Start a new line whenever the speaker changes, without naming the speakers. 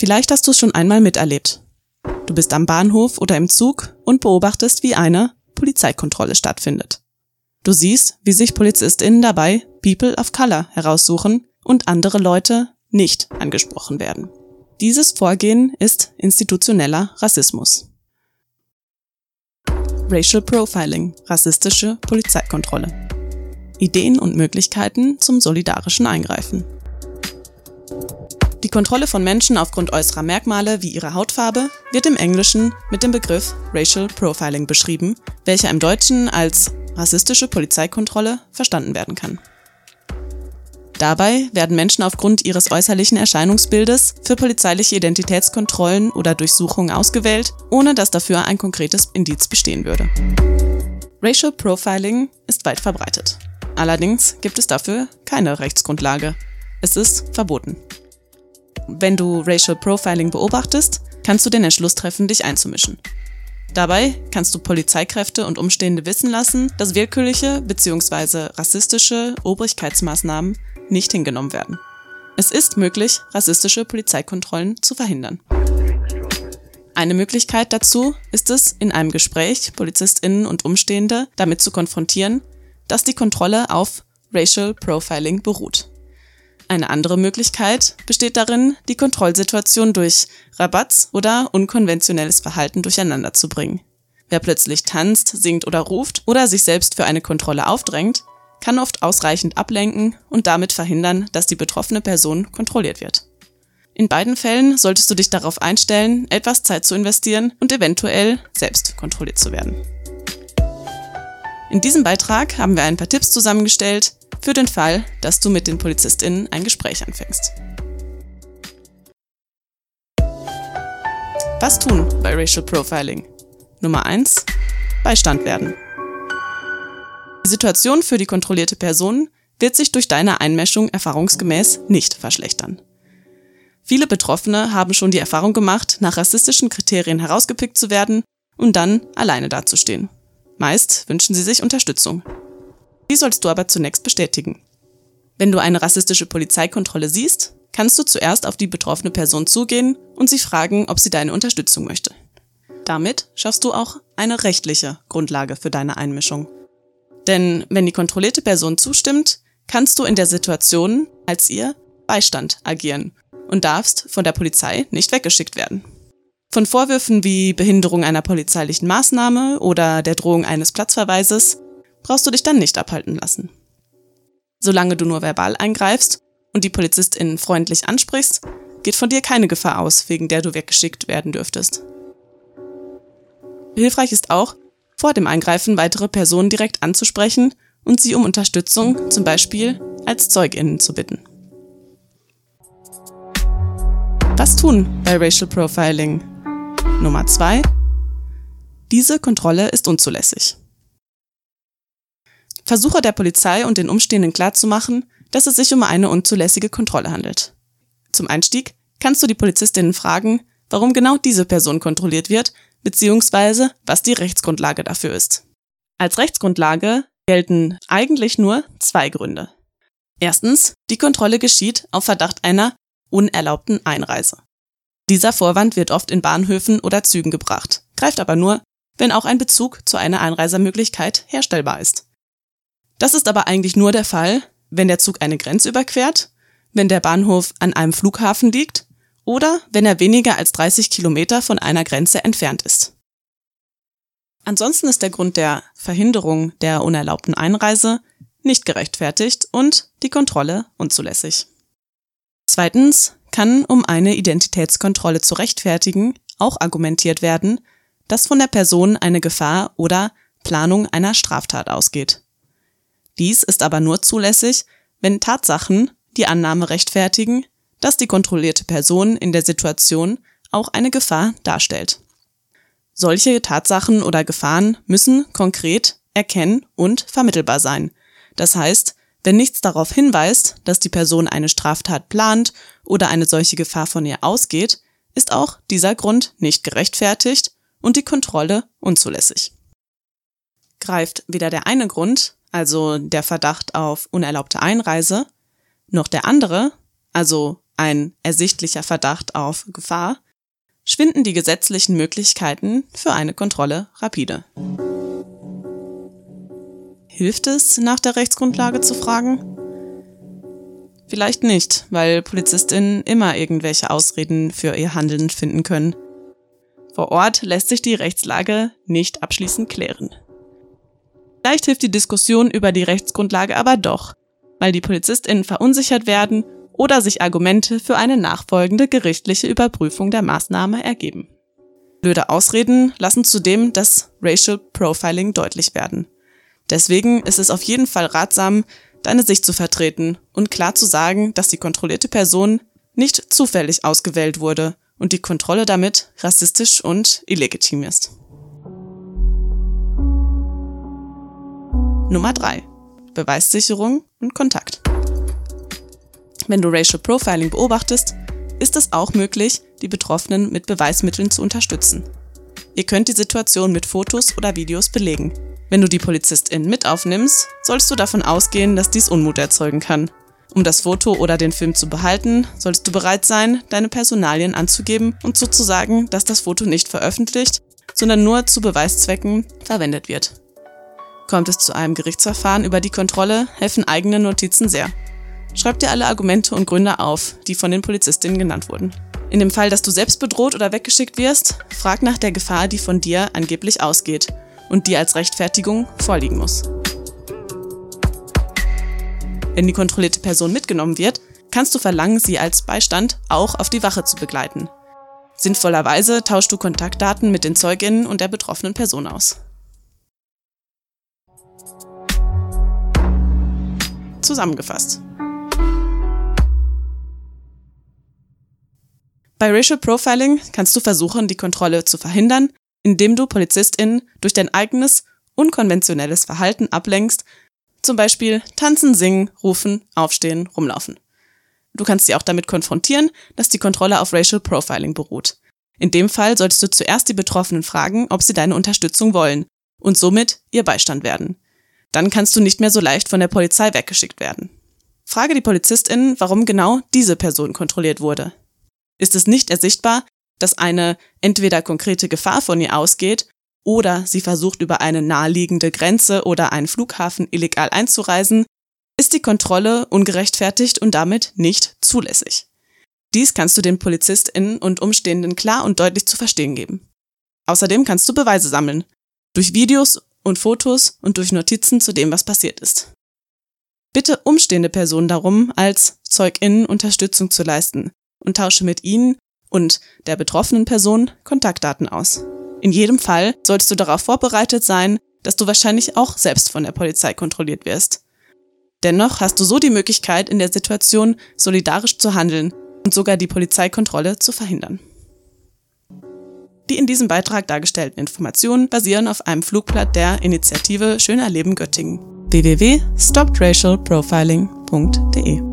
Vielleicht hast du es schon einmal miterlebt. Du bist am Bahnhof oder im Zug und beobachtest, wie eine Polizeikontrolle stattfindet. Du siehst, wie sich PolizistInnen dabei People of Color heraussuchen und andere Leute nicht angesprochen werden. Dieses Vorgehen ist institutioneller Rassismus. Racial Profiling, rassistische Polizeikontrolle. Ideen und Möglichkeiten zum solidarischen Eingreifen. Die Kontrolle von Menschen aufgrund äußerer Merkmale wie ihrer Hautfarbe wird im Englischen mit dem Begriff Racial Profiling beschrieben, welcher im Deutschen als rassistische Polizeikontrolle verstanden werden kann. Dabei werden Menschen aufgrund ihres äußerlichen Erscheinungsbildes für polizeiliche Identitätskontrollen oder Durchsuchungen ausgewählt, ohne dass dafür ein konkretes Indiz bestehen würde. Racial Profiling ist weit verbreitet. Allerdings gibt es dafür keine Rechtsgrundlage. Es ist verboten. Wenn du Racial Profiling beobachtest, kannst du den Entschluss treffen, dich einzumischen. Dabei kannst du Polizeikräfte und Umstehende wissen lassen, dass willkürliche bzw. rassistische Obrigkeitsmaßnahmen nicht hingenommen werden. Es ist möglich, rassistische Polizeikontrollen zu verhindern. Eine Möglichkeit dazu ist es, in einem Gespräch Polizistinnen und Umstehende damit zu konfrontieren, dass die Kontrolle auf Racial Profiling beruht. Eine andere Möglichkeit besteht darin, die Kontrollsituation durch Rabatz oder unkonventionelles Verhalten durcheinander zu bringen. Wer plötzlich tanzt, singt oder ruft oder sich selbst für eine Kontrolle aufdrängt, kann oft ausreichend ablenken und damit verhindern, dass die betroffene Person kontrolliert wird. In beiden Fällen solltest du dich darauf einstellen, etwas Zeit zu investieren und eventuell selbst kontrolliert zu werden. In diesem Beitrag haben wir ein paar Tipps zusammengestellt für den Fall, dass du mit den PolizistInnen ein Gespräch anfängst. Was tun bei Racial Profiling? Nummer 1. Beistand werden. Die Situation für die kontrollierte Person wird sich durch deine Einmischung erfahrungsgemäß nicht verschlechtern. Viele Betroffene haben schon die Erfahrung gemacht, nach rassistischen Kriterien herausgepickt zu werden und dann alleine dazustehen. Meist wünschen sie sich Unterstützung. Die sollst du aber zunächst bestätigen. Wenn du eine rassistische Polizeikontrolle siehst, kannst du zuerst auf die betroffene Person zugehen und sie fragen, ob sie deine Unterstützung möchte. Damit schaffst du auch eine rechtliche Grundlage für deine Einmischung. Denn wenn die kontrollierte Person zustimmt, kannst du in der Situation als ihr Beistand agieren und darfst von der Polizei nicht weggeschickt werden. Von Vorwürfen wie Behinderung einer polizeilichen Maßnahme oder der Drohung eines Platzverweises brauchst du dich dann nicht abhalten lassen. Solange du nur verbal eingreifst und die PolizistInnen freundlich ansprichst, geht von dir keine Gefahr aus, wegen der du weggeschickt werden dürftest. Hilfreich ist auch, vor dem Eingreifen weitere Personen direkt anzusprechen und sie um Unterstützung, zum Beispiel als ZeugInnen zu bitten. Was tun bei Racial Profiling? Nummer zwei: Diese Kontrolle ist unzulässig. Versuche der Polizei und den Umstehenden klarzumachen, dass es sich um eine unzulässige Kontrolle handelt. Zum Einstieg kannst du die Polizistinnen fragen, warum genau diese Person kontrolliert wird beziehungsweise was die Rechtsgrundlage dafür ist. Als Rechtsgrundlage gelten eigentlich nur zwei Gründe. Erstens, die Kontrolle geschieht auf Verdacht einer unerlaubten Einreise. Dieser Vorwand wird oft in Bahnhöfen oder Zügen gebracht, greift aber nur, wenn auch ein Bezug zu einer Einreisermöglichkeit herstellbar ist. Das ist aber eigentlich nur der Fall, wenn der Zug eine Grenze überquert, wenn der Bahnhof an einem Flughafen liegt oder wenn er weniger als 30 Kilometer von einer Grenze entfernt ist. Ansonsten ist der Grund der Verhinderung der unerlaubten Einreise nicht gerechtfertigt und die Kontrolle unzulässig. Zweitens kann, um eine Identitätskontrolle zu rechtfertigen, auch argumentiert werden, dass von der Person eine Gefahr oder Planung einer Straftat ausgeht. Dies ist aber nur zulässig, wenn Tatsachen die Annahme rechtfertigen, dass die kontrollierte Person in der Situation auch eine Gefahr darstellt. Solche Tatsachen oder Gefahren müssen konkret, erkennen und vermittelbar sein. Das heißt, wenn nichts darauf hinweist, dass die Person eine Straftat plant oder eine solche Gefahr von ihr ausgeht, ist auch dieser Grund nicht gerechtfertigt und die Kontrolle unzulässig. Greift weder der eine Grund, also der Verdacht auf unerlaubte Einreise, noch der andere, also ein ersichtlicher Verdacht auf Gefahr, schwinden die gesetzlichen Möglichkeiten für eine Kontrolle rapide. Hilft es, nach der Rechtsgrundlage zu fragen? Vielleicht nicht, weil Polizistinnen immer irgendwelche Ausreden für ihr Handeln finden können. Vor Ort lässt sich die Rechtslage nicht abschließend klären. Vielleicht hilft die Diskussion über die Rechtsgrundlage aber doch, weil die Polizistinnen verunsichert werden oder sich Argumente für eine nachfolgende gerichtliche Überprüfung der Maßnahme ergeben. Blöde Ausreden lassen zudem das Racial Profiling deutlich werden. Deswegen ist es auf jeden Fall ratsam, deine Sicht zu vertreten und klar zu sagen, dass die kontrollierte Person nicht zufällig ausgewählt wurde und die Kontrolle damit rassistisch und illegitim ist. Nummer 3. Beweissicherung und Kontakt. Wenn du Racial Profiling beobachtest, ist es auch möglich, die Betroffenen mit Beweismitteln zu unterstützen. Ihr könnt die Situation mit Fotos oder Videos belegen. Wenn du die Polizistin mit aufnimmst, sollst du davon ausgehen, dass dies Unmut erzeugen kann. Um das Foto oder den Film zu behalten, solltest du bereit sein, deine Personalien anzugeben und sozusagen, dass das Foto nicht veröffentlicht, sondern nur zu Beweiszwecken verwendet wird. Kommt es zu einem Gerichtsverfahren über die Kontrolle, helfen eigene Notizen sehr. Schreib dir alle Argumente und Gründe auf, die von den Polizistinnen genannt wurden. In dem Fall, dass du selbst bedroht oder weggeschickt wirst, frag nach der Gefahr, die von dir angeblich ausgeht und die als Rechtfertigung vorliegen muss. Wenn die kontrollierte Person mitgenommen wird, kannst du verlangen, sie als Beistand auch auf die Wache zu begleiten. Sinnvollerweise tauschst du Kontaktdaten mit den Zeuginnen und der betroffenen Person aus. zusammengefasst. Bei Racial Profiling kannst du versuchen, die Kontrolle zu verhindern, indem du PolizistInnen durch dein eigenes, unkonventionelles Verhalten ablenkst, zum Beispiel tanzen, singen, rufen, aufstehen, rumlaufen. Du kannst sie auch damit konfrontieren, dass die Kontrolle auf Racial Profiling beruht. In dem Fall solltest du zuerst die Betroffenen fragen, ob sie deine Unterstützung wollen und somit ihr Beistand werden. Dann kannst du nicht mehr so leicht von der Polizei weggeschickt werden. Frage die PolizistInnen, warum genau diese Person kontrolliert wurde. Ist es nicht ersichtbar, dass eine entweder konkrete Gefahr von ihr ausgeht oder sie versucht über eine naheliegende Grenze oder einen Flughafen illegal einzureisen, ist die Kontrolle ungerechtfertigt und damit nicht zulässig. Dies kannst du den PolizistInnen und Umstehenden klar und deutlich zu verstehen geben. Außerdem kannst du Beweise sammeln. Durch Videos und Fotos und durch Notizen zu dem, was passiert ist. Bitte umstehende Personen darum, als ZeugInnen Unterstützung zu leisten und tausche mit ihnen und der betroffenen Person Kontaktdaten aus. In jedem Fall solltest du darauf vorbereitet sein, dass du wahrscheinlich auch selbst von der Polizei kontrolliert wirst. Dennoch hast du so die Möglichkeit, in der Situation solidarisch zu handeln und sogar die Polizeikontrolle zu verhindern. Die in diesem Beitrag dargestellten Informationen basieren auf einem Flugblatt der Initiative Schöner Leben Göttingen www.stopedracialprofiling.de